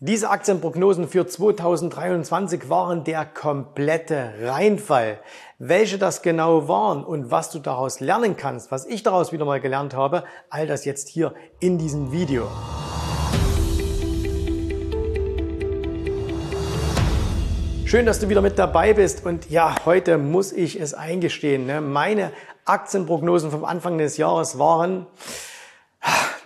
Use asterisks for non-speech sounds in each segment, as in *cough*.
Diese Aktienprognosen für 2023 waren der komplette Reinfall. Welche das genau waren und was du daraus lernen kannst, was ich daraus wieder mal gelernt habe, all das jetzt hier in diesem Video. Schön, dass du wieder mit dabei bist. Und ja, heute muss ich es eingestehen. Ne? Meine Aktienprognosen vom Anfang des Jahres waren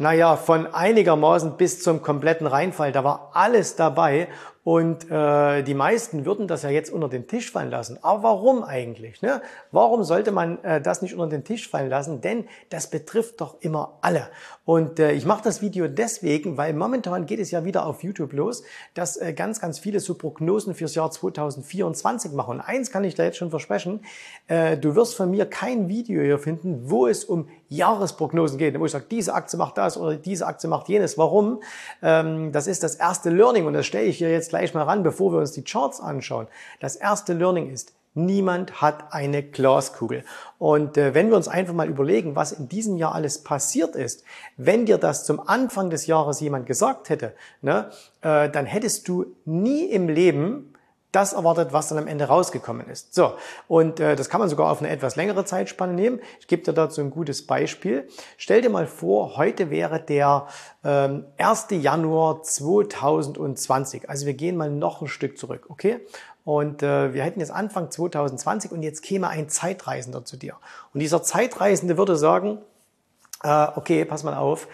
naja, von einigermaßen bis zum kompletten Reinfall. Da war alles dabei und äh, die meisten würden das ja jetzt unter den Tisch fallen lassen. Aber warum eigentlich? Ne? Warum sollte man äh, das nicht unter den Tisch fallen lassen? Denn das betrifft doch immer alle. Und äh, ich mache das Video deswegen, weil momentan geht es ja wieder auf YouTube los, dass äh, ganz, ganz viele so Prognosen fürs Jahr 2024 machen. Und eins kann ich da jetzt schon versprechen, äh, du wirst von mir kein Video hier finden, wo es um Jahresprognosen geht, wo ich sage, diese Aktie macht das oder diese Aktie macht jenes. Warum? Ähm, das ist das erste Learning und das stelle ich hier jetzt gleich mal ran, bevor wir uns die Charts anschauen. Das erste Learning ist, Niemand hat eine Glaskugel. Und äh, wenn wir uns einfach mal überlegen, was in diesem Jahr alles passiert ist, wenn dir das zum Anfang des Jahres jemand gesagt hätte, ne, äh, dann hättest du nie im Leben das erwartet, was dann am Ende rausgekommen ist. So, und äh, das kann man sogar auf eine etwas längere Zeitspanne nehmen. Ich gebe dir dazu ein gutes Beispiel. Stell dir mal vor, heute wäre der ähm, 1. Januar 2020. Also wir gehen mal noch ein Stück zurück, okay? Und äh, wir hätten jetzt Anfang 2020 und jetzt käme ein Zeitreisender zu dir. Und dieser Zeitreisende würde sagen, äh, okay, pass mal auf,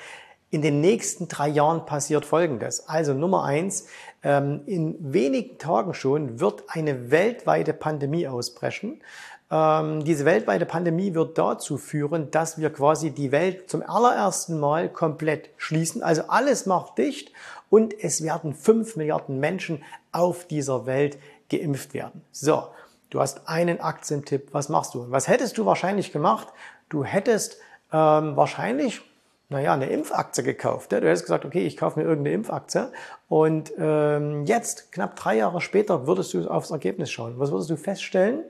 in den nächsten drei Jahren passiert Folgendes. Also Nummer eins, ähm, in wenigen Tagen schon wird eine weltweite Pandemie ausbrechen. Ähm, diese weltweite Pandemie wird dazu führen, dass wir quasi die Welt zum allerersten Mal komplett schließen. Also alles macht dicht und es werden fünf Milliarden Menschen auf dieser Welt geimpft werden. So, du hast einen Aktientipp. Was machst du? Was hättest du wahrscheinlich gemacht? Du hättest ähm, wahrscheinlich naja, eine Impfaktie gekauft. Du hättest gesagt, okay, ich kaufe mir irgendeine Impfaktie. Und ähm, jetzt, knapp drei Jahre später, würdest du aufs Ergebnis schauen. Was würdest du feststellen?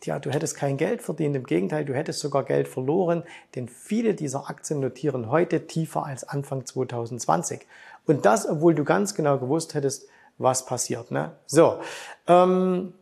Tja, du hättest kein Geld verdient. Im Gegenteil, du hättest sogar Geld verloren, denn viele dieser Aktien notieren heute tiefer als Anfang 2020. Und das, obwohl du ganz genau gewusst hättest, was passiert. Ne? So, ähm,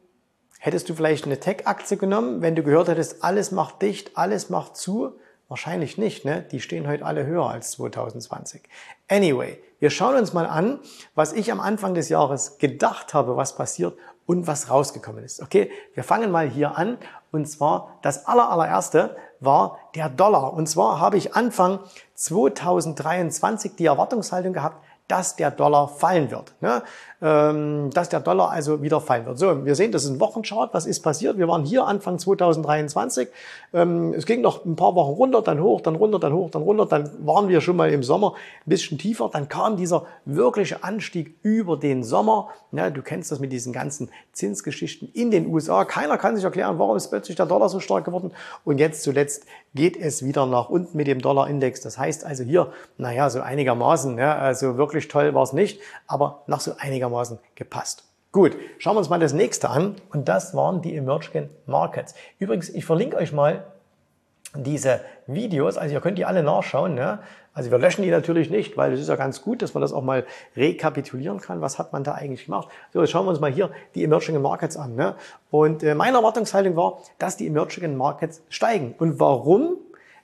hättest du vielleicht eine Tech-Aktie genommen, wenn du gehört hättest, alles macht dicht, alles macht zu? Wahrscheinlich nicht, ne? Die stehen heute alle höher als 2020. Anyway, wir schauen uns mal an, was ich am Anfang des Jahres gedacht habe, was passiert und was rausgekommen ist. Okay, wir fangen mal hier an und zwar das aller, allererste war der Dollar. Und zwar habe ich Anfang 2023 die Erwartungshaltung gehabt, dass der Dollar fallen wird. Ne? Ähm, dass der Dollar also wieder fallen wird. So, wir sehen, das ist ein Wochenchart. Was ist passiert? Wir waren hier Anfang 2023. Ähm, es ging noch ein paar Wochen runter, dann hoch, dann runter, dann hoch, dann runter. Dann waren wir schon mal im Sommer ein bisschen tiefer. Dann kam dieser wirkliche Anstieg über den Sommer. Ja, du kennst das mit diesen ganzen Zinsgeschichten in den USA. Keiner kann sich erklären, warum ist plötzlich der Dollar so stark geworden. Und jetzt zuletzt geht es wieder nach unten mit dem Dollarindex. Das heißt also hier, naja, so einigermaßen, ja, also wirklich toll war es nicht, aber noch so einigermaßen gepasst. Gut, schauen wir uns mal das nächste an und das waren die Emerging Markets. Übrigens, ich verlinke euch mal diese Videos, also ihr könnt die alle nachschauen. Ne? Also wir löschen die natürlich nicht, weil es ist ja ganz gut, dass man das auch mal rekapitulieren kann. Was hat man da eigentlich gemacht? So, jetzt schauen wir uns mal hier die Emerging Markets an. Ne? Und äh, meine Erwartungshaltung war, dass die Emerging Markets steigen. Und warum?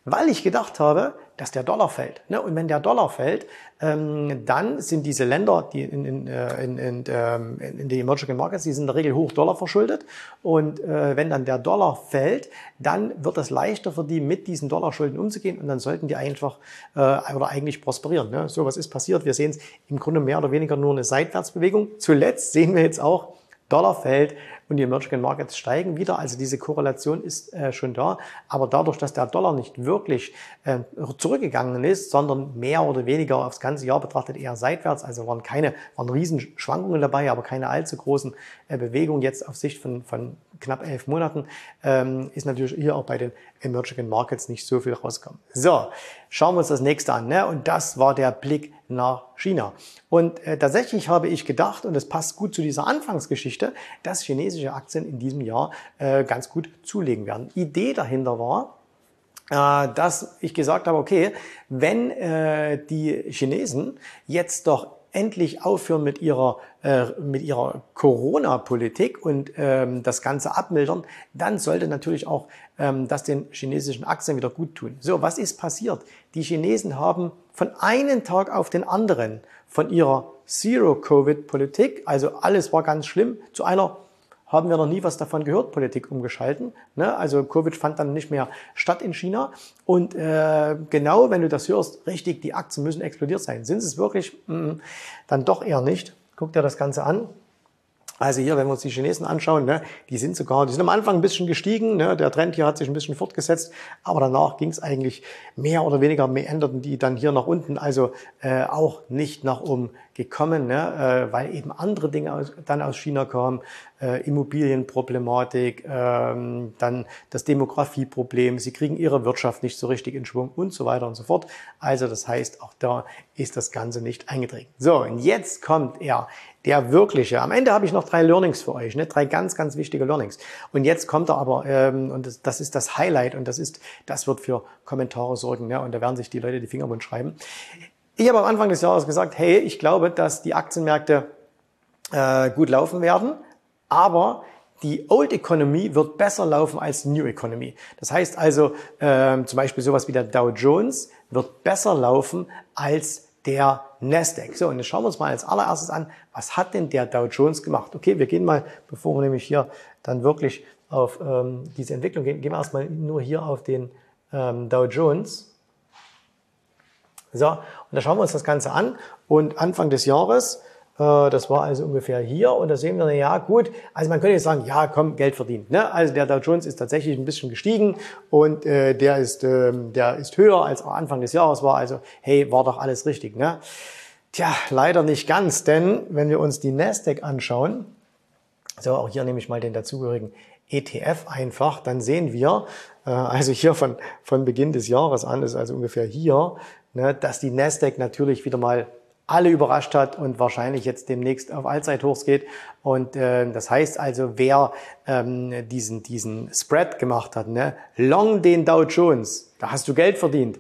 Weil ich gedacht habe, dass der Dollar fällt. Ne? Und wenn der Dollar fällt, ähm, dann sind diese Länder, die in, in, äh, in, in, ähm, in die Emerging Markets, die sind in der Regel hoch Dollar verschuldet. Und äh, wenn dann der Dollar fällt, dann wird es leichter für die, mit diesen Dollarschulden umzugehen und dann sollten die einfach äh, oder eigentlich prosperieren. Ne? So, was ist passiert? Wir sehen es im Grunde mehr oder weniger nur eine Seitwärtsbewegung. Zuletzt sehen wir jetzt auch, Dollar fällt und die Emerging Markets steigen wieder. Also diese Korrelation ist äh, schon da. Aber dadurch, dass der Dollar nicht wirklich äh, zurückgegangen ist, sondern mehr oder weniger aufs ganze Jahr betrachtet eher seitwärts, also waren keine, waren Riesenschwankungen dabei, aber keine allzu großen äh, Bewegungen jetzt auf Sicht von, von knapp elf Monaten, ähm, ist natürlich hier auch bei den Emerging Markets nicht so viel rausgekommen. So, schauen wir uns das nächste an. Ne? Und das war der Blick nach China. Und äh, tatsächlich habe ich gedacht, und das passt gut zu dieser Anfangsgeschichte, dass chinesische Aktien in diesem Jahr äh, ganz gut zulegen werden. Idee dahinter war, äh, dass ich gesagt habe, okay, wenn äh, die Chinesen jetzt doch endlich aufhören mit ihrer, äh, mit ihrer Corona-Politik und ähm, das Ganze abmildern, dann sollte natürlich auch ähm, das den chinesischen Aktien wieder gut tun. So, was ist passiert? Die Chinesen haben von einem Tag auf den anderen von ihrer Zero-Covid-Politik, also alles war ganz schlimm, zu einer haben wir noch nie was davon gehört, Politik umgeschalten. Ne? Also Covid fand dann nicht mehr statt in China. Und äh, genau, wenn du das hörst, richtig, die Aktien müssen explodiert sein. Sind es wirklich? Mm, dann doch eher nicht. Guck dir das Ganze an. Also hier, wenn wir uns die Chinesen anschauen, ne, die sind sogar, die sind am Anfang ein bisschen gestiegen, ne, der Trend hier hat sich ein bisschen fortgesetzt, aber danach ging es eigentlich mehr oder weniger, mehr änderten die dann hier nach unten, also äh, auch nicht nach oben gekommen, ne, äh, weil eben andere Dinge aus, dann aus China kamen, äh, Immobilienproblematik, ähm, dann das Demografieproblem, sie kriegen ihre Wirtschaft nicht so richtig in Schwung und so weiter und so fort. Also das heißt, auch da ist das Ganze nicht eingetreten. So, und jetzt kommt er der wirkliche. Am Ende habe ich noch drei Learnings für euch, ne? drei ganz, ganz wichtige Learnings. Und jetzt kommt er aber, ähm, und das, das ist das Highlight und das ist, das wird für Kommentare sorgen, ne? und da werden sich die Leute die Finger wund schreiben. Ich habe am Anfang des Jahres gesagt, hey, ich glaube, dass die Aktienmärkte äh, gut laufen werden, aber die Old Economy wird besser laufen als New Economy. Das heißt also, äh, zum Beispiel sowas wie der Dow Jones wird besser laufen als der Nasdaq. So, und jetzt schauen wir uns mal als allererstes an, was hat denn der Dow Jones gemacht? Okay, wir gehen mal, bevor wir nämlich hier dann wirklich auf ähm, diese Entwicklung gehen, gehen wir erstmal nur hier auf den ähm, Dow Jones. So, und da schauen wir uns das Ganze an. Und Anfang des Jahres das war also ungefähr hier und da sehen wir, ja gut, also man könnte jetzt sagen, ja komm, Geld verdient. Ne? Also der Dow Jones ist tatsächlich ein bisschen gestiegen und äh, der, ist, äh, der ist höher als Anfang des Jahres war. Also hey, war doch alles richtig. Ne? Tja, leider nicht ganz, denn wenn wir uns die Nasdaq anschauen, so auch hier nehme ich mal den dazugehörigen ETF einfach, dann sehen wir, äh, also hier von, von Beginn des Jahres an, ist also ungefähr hier, ne, dass die Nasdaq natürlich wieder mal alle überrascht hat und wahrscheinlich jetzt demnächst auf Allzeithochs geht. Und äh, das heißt also, wer ähm, diesen, diesen Spread gemacht hat, ne? long den Dow Jones, da hast du Geld verdient.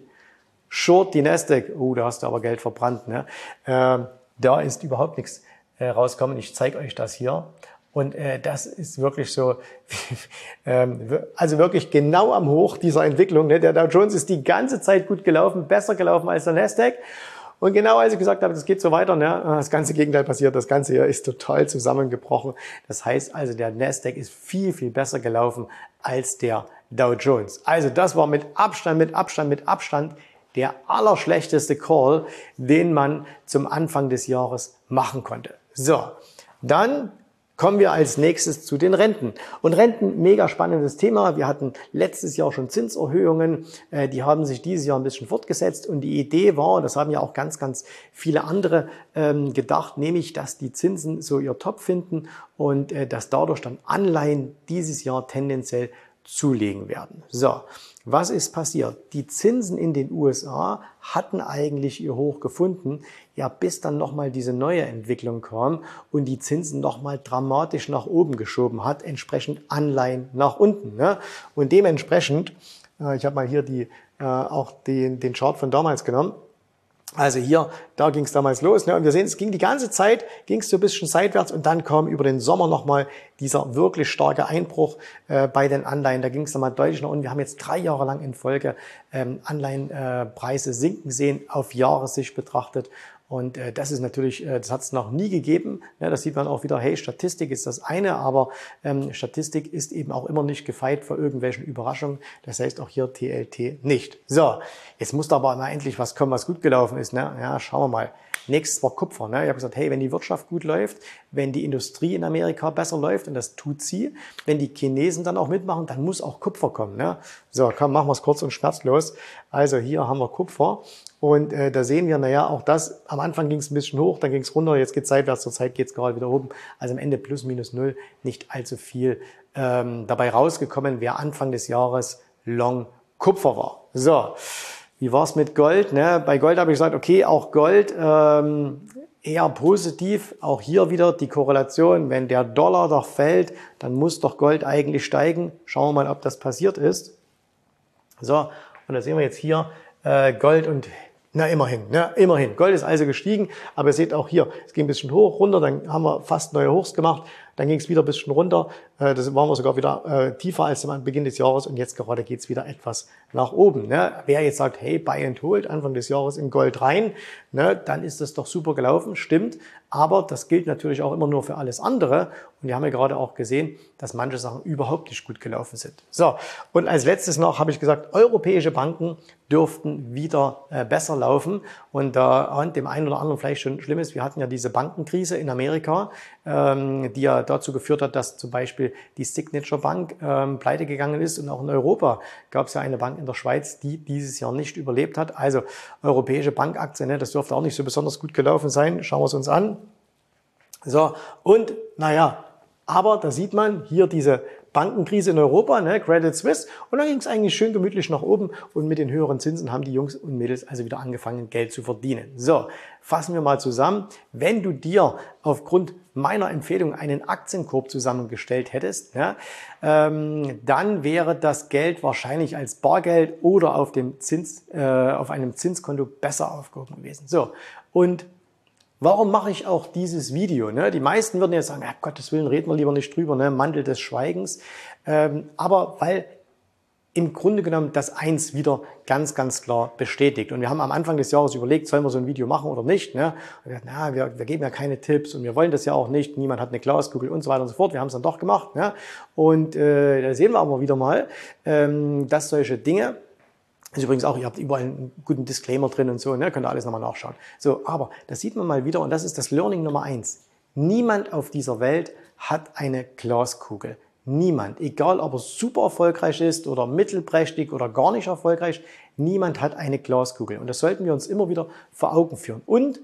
Short die Nasdaq, oh, da hast du aber Geld verbrannt. Ne? Äh, da ist überhaupt nichts äh, rauskommen. Ich zeige euch das hier. Und äh, das ist wirklich so, *laughs* ähm, also wirklich genau am Hoch dieser Entwicklung. Ne? Der Dow Jones ist die ganze Zeit gut gelaufen, besser gelaufen als der Nasdaq. Und genau als ich gesagt habe, das geht so weiter, ne, das ganze Gegenteil passiert, das Ganze hier ist total zusammengebrochen. Das heißt also, der Nasdaq ist viel, viel besser gelaufen als der Dow Jones. Also das war mit Abstand, mit Abstand, mit Abstand der allerschlechteste Call, den man zum Anfang des Jahres machen konnte. So, dann Kommen wir als nächstes zu den Renten. Und Renten, mega spannendes Thema. Wir hatten letztes Jahr schon Zinserhöhungen. Äh, die haben sich dieses Jahr ein bisschen fortgesetzt. Und die Idee war, das haben ja auch ganz, ganz viele andere ähm, gedacht, nämlich, dass die Zinsen so ihr Top finden und äh, dass dadurch dann Anleihen dieses Jahr tendenziell zulegen werden. So, was ist passiert? Die Zinsen in den USA hatten eigentlich ihr Hoch gefunden, ja, bis dann nochmal diese neue Entwicklung kam und die Zinsen nochmal dramatisch nach oben geschoben hat, entsprechend Anleihen nach unten. Ne? Und dementsprechend, äh, ich habe mal hier die, äh, auch den, den Chart von damals genommen, also hier, da ging es damals los. Ne? Und wir sehen, es ging die ganze Zeit, ging es so ein bisschen seitwärts und dann kam über den Sommer nochmal dieser wirklich starke Einbruch äh, bei den Anleihen. Da ging es nochmal deutlich nach unten. Wir haben jetzt drei Jahre lang in Folge ähm, Anleihenpreise äh, sinken sehen, auf Jahressicht betrachtet. Und äh, das ist natürlich, äh, das hat es noch nie gegeben. Ja, das sieht man auch wieder, hey, Statistik ist das eine, aber ähm, Statistik ist eben auch immer nicht gefeit vor irgendwelchen Überraschungen. Das heißt auch hier TLT nicht. So, jetzt muss da aber mal endlich was kommen, was gut gelaufen ist. Ne? Ja, schauen wir mal. Nächstes war Kupfer. Ne? Ich habe gesagt, hey, wenn die Wirtschaft gut läuft, wenn die Industrie in Amerika besser läuft, und das tut sie, wenn die Chinesen dann auch mitmachen, dann muss auch Kupfer kommen. Ne? So, komm, machen wir es kurz und schmerzlos. Also hier haben wir Kupfer. Und äh, da sehen wir, naja, auch das, am Anfang ging es ein bisschen hoch, dann ging es runter, jetzt geht es seitwärts, zur Zeit geht es gerade wieder oben. Also am Ende plus minus null, nicht allzu viel ähm, dabei rausgekommen, wer Anfang des Jahres Long Kupfer war. So, wie war's mit Gold? Ne? Bei Gold habe ich gesagt, okay, auch Gold ähm, eher positiv. Auch hier wieder die Korrelation, wenn der Dollar doch fällt, dann muss doch Gold eigentlich steigen. Schauen wir mal, ob das passiert ist. So, und da sehen wir jetzt hier äh, Gold und Na, immerhin, ne? immerhin. Gold ist also gestiegen, aber ihr seht auch hier, es ging ein bisschen hoch, runter, dann haben wir fast neue Hochs gemacht, dann ging es wieder ein bisschen runter, äh, das waren wir sogar wieder äh, tiefer als am Beginn des Jahres und jetzt gerade geht's wieder etwas nach oben. Ne? Wer jetzt sagt, hey, buy and hold, Anfang des Jahres in Gold rein, ne, dann ist das doch super gelaufen, stimmt, aber das gilt natürlich auch immer nur für alles andere und wir haben ja gerade auch gesehen, dass manche Sachen überhaupt nicht gut gelaufen sind. So, und als letztes noch habe ich gesagt, europäische Banken dürften wieder äh, besser laufen. Und da äh, dem einen oder anderen vielleicht schon schlimm ist, wir hatten ja diese Bankenkrise in Amerika, ähm, die ja dazu geführt hat, dass zum Beispiel die Signature Bank ähm, pleite gegangen ist. Und auch in Europa gab es ja eine Bank in der Schweiz, die dieses Jahr nicht überlebt hat. Also europäische Bankaktien, ne, das dürfte auch nicht so besonders gut gelaufen sein. Schauen wir es uns an. So, und naja, aber da sieht man hier diese Bankenkrise in Europa, ne, Credit Suisse. Und dann ging es eigentlich schön gemütlich nach oben. Und mit den höheren Zinsen haben die Jungs und Mädels also wieder angefangen, Geld zu verdienen. So, fassen wir mal zusammen. Wenn du dir aufgrund meiner Empfehlung einen Aktienkorb zusammengestellt hättest, ja, ähm, dann wäre das Geld wahrscheinlich als Bargeld oder auf dem Zins, äh, auf einem Zinskonto besser aufgehoben gewesen. So, und Warum mache ich auch dieses Video? Ne? Die meisten würden jetzt sagen, ja, Gottes Willen, reden wir lieber nicht drüber, ne? Mantel des Schweigens. Ähm, aber weil im Grunde genommen das Eins wieder ganz, ganz klar bestätigt. Und wir haben am Anfang des Jahres überlegt, sollen wir so ein Video machen oder nicht. Ne? Und wir, na, wir, wir geben ja keine Tipps und wir wollen das ja auch nicht. Niemand hat eine Glaskugel und so weiter und so fort. Wir haben es dann doch gemacht. Ne? Und äh, da sehen wir aber wieder mal, ähm, dass solche Dinge ist übrigens auch, ihr habt überall einen guten Disclaimer drin und so, ne? könnt ihr alles nochmal nachschauen. So, aber das sieht man mal wieder und das ist das Learning Nummer eins. Niemand auf dieser Welt hat eine Glaskugel. Niemand. Egal, ob er super erfolgreich ist oder mittelprächtig oder gar nicht erfolgreich. Niemand hat eine Glaskugel. Und das sollten wir uns immer wieder vor Augen führen. Und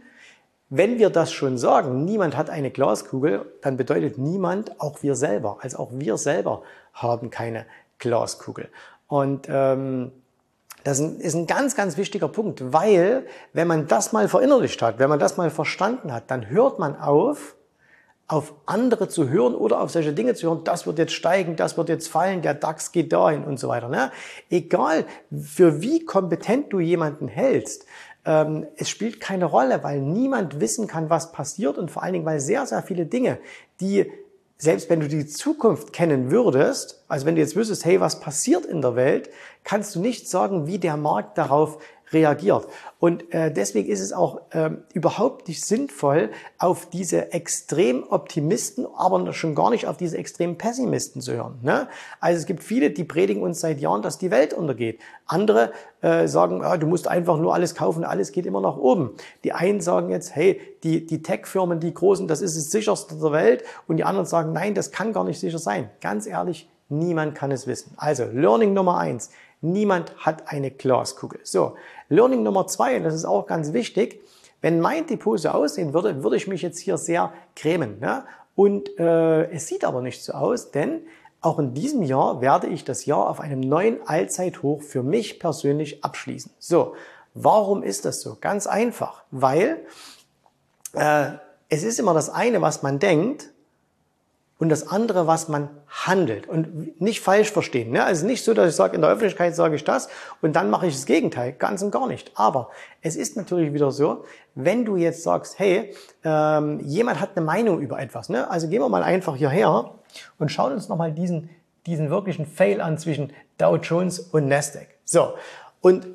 wenn wir das schon sagen, niemand hat eine Glaskugel, dann bedeutet niemand, auch wir selber. Also auch wir selber haben keine Glaskugel. Und ähm, das ist ein ganz, ganz wichtiger Punkt, weil wenn man das mal verinnerlicht hat, wenn man das mal verstanden hat, dann hört man auf, auf andere zu hören oder auf solche Dinge zu hören, das wird jetzt steigen, das wird jetzt fallen, der DAX geht dahin und so weiter. Ne? Egal, für wie kompetent du jemanden hältst, ähm, es spielt keine Rolle, weil niemand wissen kann, was passiert und vor allen Dingen, weil sehr, sehr viele Dinge, die selbst wenn du die Zukunft kennen würdest, also wenn du jetzt wüsstest, hey, was passiert in der Welt, kannst du nicht sagen, wie der Markt darauf reagiert. Und äh, deswegen ist es auch äh, überhaupt nicht sinnvoll, auf diese extrem Optimisten, aber schon gar nicht auf diese extrem Pessimisten zu hören. Ne? Also es gibt viele, die predigen uns seit Jahren, dass die Welt untergeht. Andere äh, sagen, ja, du musst einfach nur alles kaufen, alles geht immer nach oben. Die einen sagen jetzt, hey, die, die Tech-Firmen, die großen, das ist das sicherste der Welt. Und die anderen sagen, nein, das kann gar nicht sicher sein. Ganz ehrlich, niemand kann es wissen. Also Learning Nummer eins. Niemand hat eine Glaskugel. So, Learning Nummer zwei, das ist auch ganz wichtig. Wenn mein Depot so aussehen würde, würde ich mich jetzt hier sehr cremen. Ne? Und äh, es sieht aber nicht so aus, denn auch in diesem Jahr werde ich das Jahr auf einem neuen Allzeithoch für mich persönlich abschließen. So, warum ist das so? Ganz einfach, weil äh, es ist immer das eine, was man denkt, und das andere, was man handelt. Und nicht falsch verstehen. Ne? Also nicht so, dass ich sage, in der Öffentlichkeit sage ich das und dann mache ich das Gegenteil. Ganz und gar nicht. Aber es ist natürlich wieder so, wenn du jetzt sagst, hey, ähm, jemand hat eine Meinung über etwas. Ne? Also gehen wir mal einfach hierher und schauen uns nochmal diesen, diesen wirklichen Fail an zwischen Dow Jones und Nasdaq. So. Und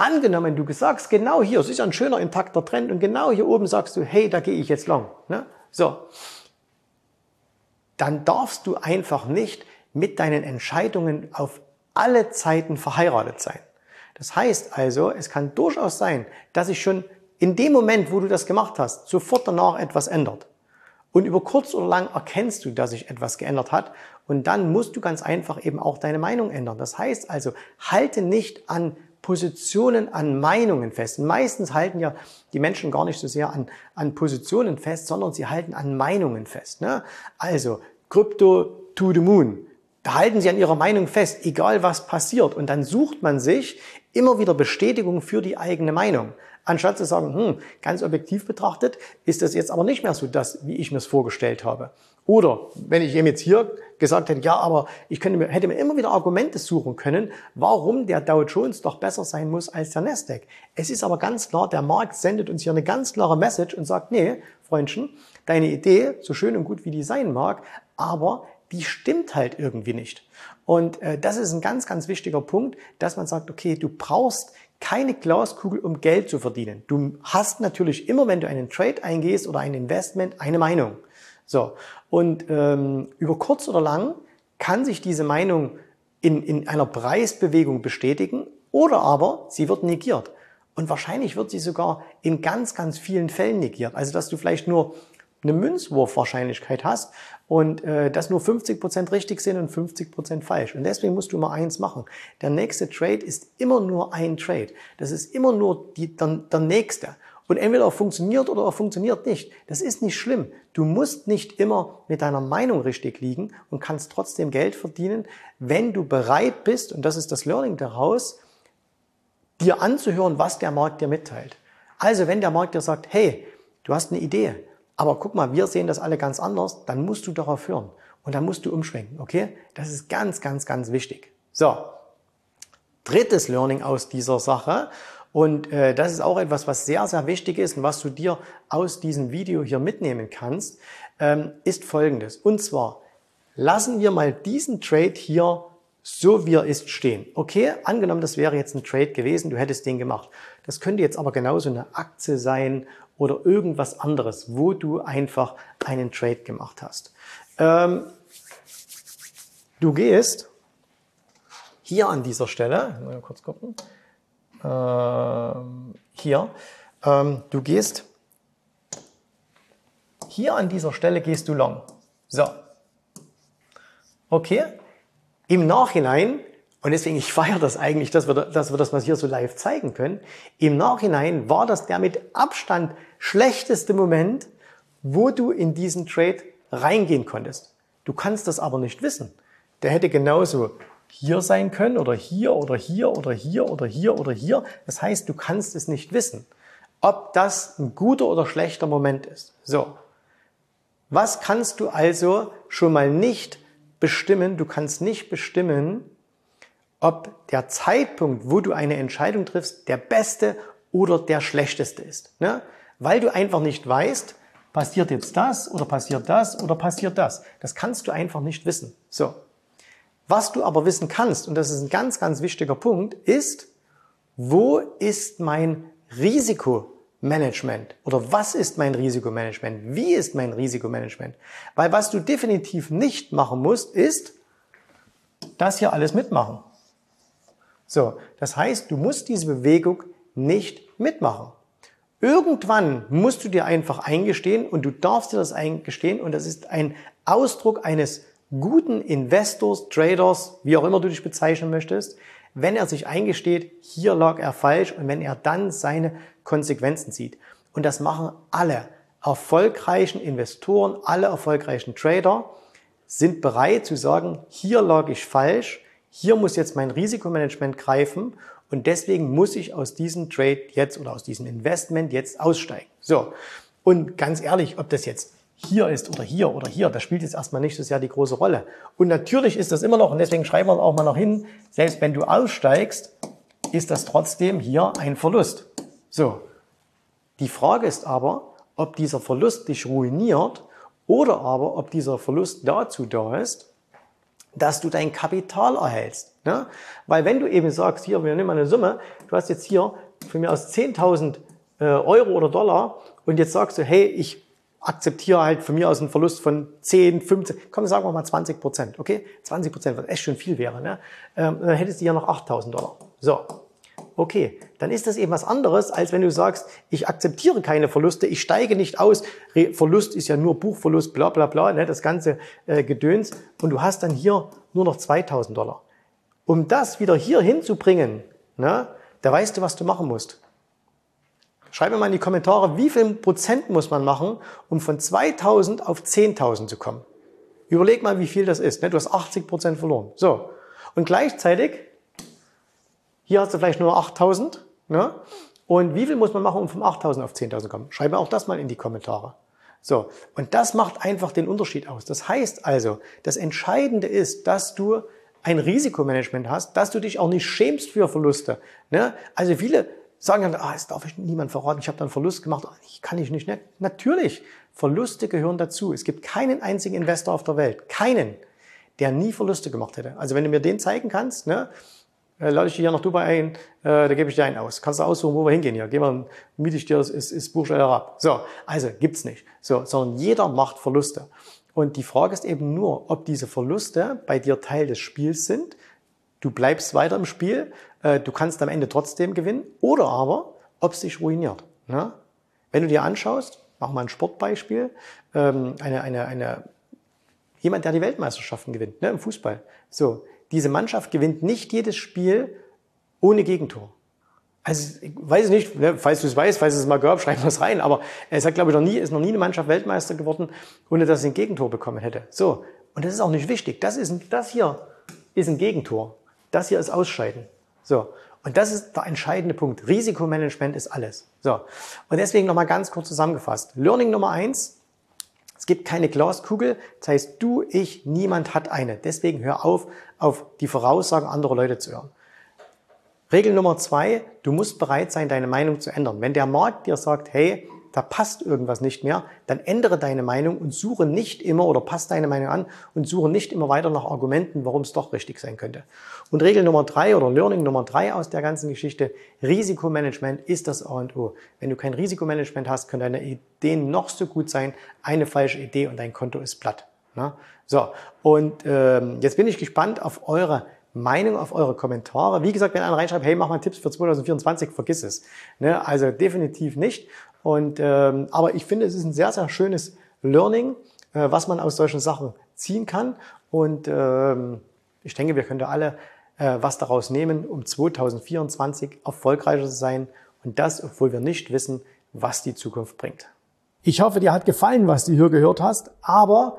Angenommen, du sagst genau hier, es ist ein schöner intakter Trend und genau hier oben sagst du, hey, da gehe ich jetzt lang. Ne? So, dann darfst du einfach nicht mit deinen Entscheidungen auf alle Zeiten verheiratet sein. Das heißt also, es kann durchaus sein, dass sich schon in dem Moment, wo du das gemacht hast, sofort danach etwas ändert. Und über kurz oder lang erkennst du, dass sich etwas geändert hat. Und dann musst du ganz einfach eben auch deine Meinung ändern. Das heißt also, halte nicht an Positionen, an Meinungen fest. Meistens halten ja die Menschen gar nicht so sehr an, an Positionen fest, sondern sie halten an Meinungen fest. Ne? Also Crypto to the Moon. Da halten sie an ihrer Meinung fest, egal was passiert. Und dann sucht man sich immer wieder Bestätigung für die eigene Meinung. Anstatt zu sagen, hm, ganz objektiv betrachtet, ist das jetzt aber nicht mehr so das, wie ich mir es vorgestellt habe. Oder wenn ich ihm jetzt hier gesagt hätte, ja, aber ich könnte mir, hätte mir immer wieder Argumente suchen können, warum der Dow Jones doch besser sein muss als der Nasdaq. Es ist aber ganz klar, der Markt sendet uns hier eine ganz klare Message und sagt, nee, Freundchen, deine Idee, so schön und gut wie die sein mag, aber die stimmt halt irgendwie nicht. Und äh, das ist ein ganz, ganz wichtiger Punkt, dass man sagt, okay, du brauchst keine Glaskugel, um Geld zu verdienen. Du hast natürlich immer, wenn du einen Trade eingehst oder ein Investment, eine Meinung. So, und ähm, über kurz oder lang kann sich diese Meinung in, in einer Preisbewegung bestätigen oder aber sie wird negiert. Und wahrscheinlich wird sie sogar in ganz, ganz vielen Fällen negiert. Also dass du vielleicht nur eine Münzwurfwahrscheinlichkeit hast und äh, dass nur 50 Prozent richtig sind und 50 Prozent falsch. Und deswegen musst du mal eins machen. Der nächste Trade ist immer nur ein Trade. Das ist immer nur die, der, der nächste. Und entweder er funktioniert oder er funktioniert nicht. Das ist nicht schlimm. Du musst nicht immer mit deiner Meinung richtig liegen und kannst trotzdem Geld verdienen, wenn du bereit bist, und das ist das Learning daraus, dir anzuhören, was der Markt dir mitteilt. Also wenn der Markt dir sagt, hey, du hast eine Idee, aber guck mal, wir sehen das alle ganz anders, dann musst du darauf hören. Und dann musst du umschwenken, okay? Das ist ganz, ganz, ganz wichtig. So. Drittes Learning aus dieser Sache. Und äh, das ist auch etwas, was sehr, sehr wichtig ist und was du dir aus diesem Video hier mitnehmen kannst, ähm, ist folgendes. Und zwar, lassen wir mal diesen Trade hier so wie er ist stehen. Okay, angenommen, das wäre jetzt ein Trade gewesen, du hättest den gemacht. Das könnte jetzt aber genauso eine Aktie sein oder irgendwas anderes, wo du einfach einen Trade gemacht hast. Ähm, du gehst hier an dieser Stelle, mal kurz gucken, hier, ähm, du gehst hier an dieser Stelle gehst du long. So. Okay. Im Nachhinein und deswegen, ich feiere das eigentlich, dass wir, dass wir das mal hier so live zeigen können. Im Nachhinein war das der mit Abstand schlechteste Moment, wo du in diesen Trade reingehen konntest. Du kannst das aber nicht wissen. Der hätte genauso hier sein können oder hier oder hier oder hier oder hier oder hier. Das heißt, du kannst es nicht wissen, ob das ein guter oder schlechter Moment ist. So. Was kannst du also schon mal nicht bestimmen? Du kannst nicht bestimmen, ob der Zeitpunkt, wo du eine Entscheidung triffst, der beste oder der schlechteste ist. Ne? Weil du einfach nicht weißt, passiert jetzt das oder passiert das oder passiert das. Das kannst du einfach nicht wissen. So. Was du aber wissen kannst, und das ist ein ganz, ganz wichtiger Punkt, ist, wo ist mein Risikomanagement? Oder was ist mein Risikomanagement? Wie ist mein Risikomanagement? Weil was du definitiv nicht machen musst, ist, das hier alles mitmachen. So, das heißt, du musst diese Bewegung nicht mitmachen. Irgendwann musst du dir einfach eingestehen und du darfst dir das eingestehen und das ist ein Ausdruck eines guten Investors, Traders, wie auch immer du dich bezeichnen möchtest, wenn er sich eingesteht, hier lag er falsch und wenn er dann seine Konsequenzen zieht. Und das machen alle erfolgreichen Investoren, alle erfolgreichen Trader sind bereit zu sagen, hier lag ich falsch, hier muss jetzt mein Risikomanagement greifen und deswegen muss ich aus diesem Trade jetzt oder aus diesem Investment jetzt aussteigen. So. Und ganz ehrlich, ob das jetzt hier ist oder hier oder hier, das spielt jetzt erstmal nicht so sehr die große Rolle. Und natürlich ist das immer noch, und deswegen schreiben wir auch mal noch hin, selbst wenn du aussteigst, ist das trotzdem hier ein Verlust. So. Die Frage ist aber, ob dieser Verlust dich ruiniert oder aber ob dieser Verlust dazu da ist, dass du dein Kapital erhältst. Ne? Weil wenn du eben sagst, hier, wir nehmen eine Summe, du hast jetzt hier von mir aus 10.000 äh, Euro oder Dollar und jetzt sagst du, hey, ich akzeptiere halt von mir aus einen Verlust von 10, 15, komm, sagen wir mal 20 Prozent, okay? 20 Prozent, was echt schon viel wäre, ne? Ähm, dann hättest du ja noch 8.000 Dollar. So, okay, dann ist das eben was anderes, als wenn du sagst, ich akzeptiere keine Verluste, ich steige nicht aus, Verlust ist ja nur Buchverlust, bla bla bla, ne, das ganze äh, Gedöns und du hast dann hier nur noch 2000 Dollar. Um das wieder hier hinzubringen, ne, da weißt du, was du machen musst. Schreib mir mal in die Kommentare, wie viel Prozent muss man machen, um von 2000 auf 10.000 zu kommen. Überleg mal, wie viel das ist. Ne? Du hast 80 Prozent verloren. So. Und gleichzeitig Hier hast du vielleicht nur 8000. Ne? Und wie viel muss man machen, um vom 8000 auf 10.000 zu kommen? Schreib mir auch das mal in die Kommentare. So. Und das macht einfach den Unterschied aus. Das heißt also, das Entscheidende ist, dass du ein Risikomanagement hast, dass du dich auch nicht schämst für Verluste. Ne? Also viele sagen dann, ah, das darf ich niemand verraten, ich habe dann Verlust gemacht, ich kann ich nicht. Natürlich, Verluste gehören dazu. Es gibt keinen einzigen Investor auf der Welt, keinen, der nie Verluste gemacht hätte. Also wenn du mir den zeigen kannst, ne, äh, lade ich dich hier nach Dubai ein, äh, da gebe ich dir einen aus. Kannst du aussuchen, wo wir hingehen hier. Geh mal, miete ich dir das, ist, ist Buch ab. So, also gibt's nicht. So, sondern jeder macht Verluste. Und die Frage ist eben nur, ob diese Verluste bei dir Teil des Spiels sind. Du bleibst weiter im Spiel, du kannst am Ende trotzdem gewinnen, oder aber, ob es dich ruiniert. Ne? Wenn du dir anschaust, mach mal ein Sportbeispiel, ähm, eine, eine, eine, jemand, der die Weltmeisterschaften gewinnt, ne, im Fußball. So, diese Mannschaft gewinnt nicht jedes Spiel ohne Gegentor. Also ich weiß nicht, ne, falls du es weißt, falls es mal gab, schreib es rein. Aber es hat, glaube ich, noch nie, ist noch nie eine Mannschaft Weltmeister geworden, ohne dass sie ein Gegentor bekommen hätte. So. Und das ist auch nicht wichtig. Das ist, das hier ist ein Gegentor. Das hier ist Ausscheiden. So. Und das ist der entscheidende Punkt. Risikomanagement ist alles. So. Und deswegen nochmal ganz kurz zusammengefasst. Learning Nummer eins. Es gibt keine Glaskugel. Das heißt, du, ich, niemand hat eine. Deswegen hör auf, auf die Voraussagen anderer Leute zu hören. Regel Nummer zwei, du musst bereit sein, deine Meinung zu ändern. Wenn der Markt dir sagt, hey, da passt irgendwas nicht mehr, dann ändere deine Meinung und suche nicht immer oder passt deine Meinung an und suche nicht immer weiter nach Argumenten, warum es doch richtig sein könnte. Und Regel Nummer drei oder Learning Nummer drei aus der ganzen Geschichte, Risikomanagement ist das A und O. Wenn du kein Risikomanagement hast, können deine Ideen noch so gut sein, eine falsche Idee und dein Konto ist platt. Ne? So, und ähm, jetzt bin ich gespannt auf eure Meinung, auf eure Kommentare. Wie gesagt, wenn einer reinschreibt, hey, mach mal Tipps für 2024, vergiss es. Ne? Also definitiv nicht. Und, ähm, aber ich finde, es ist ein sehr, sehr schönes Learning, äh, was man aus solchen Sachen ziehen kann. Und ähm, ich denke, wir können da alle äh, was daraus nehmen, um 2024 erfolgreicher zu sein. Und das, obwohl wir nicht wissen, was die Zukunft bringt. Ich hoffe, dir hat gefallen, was du hier gehört hast. Aber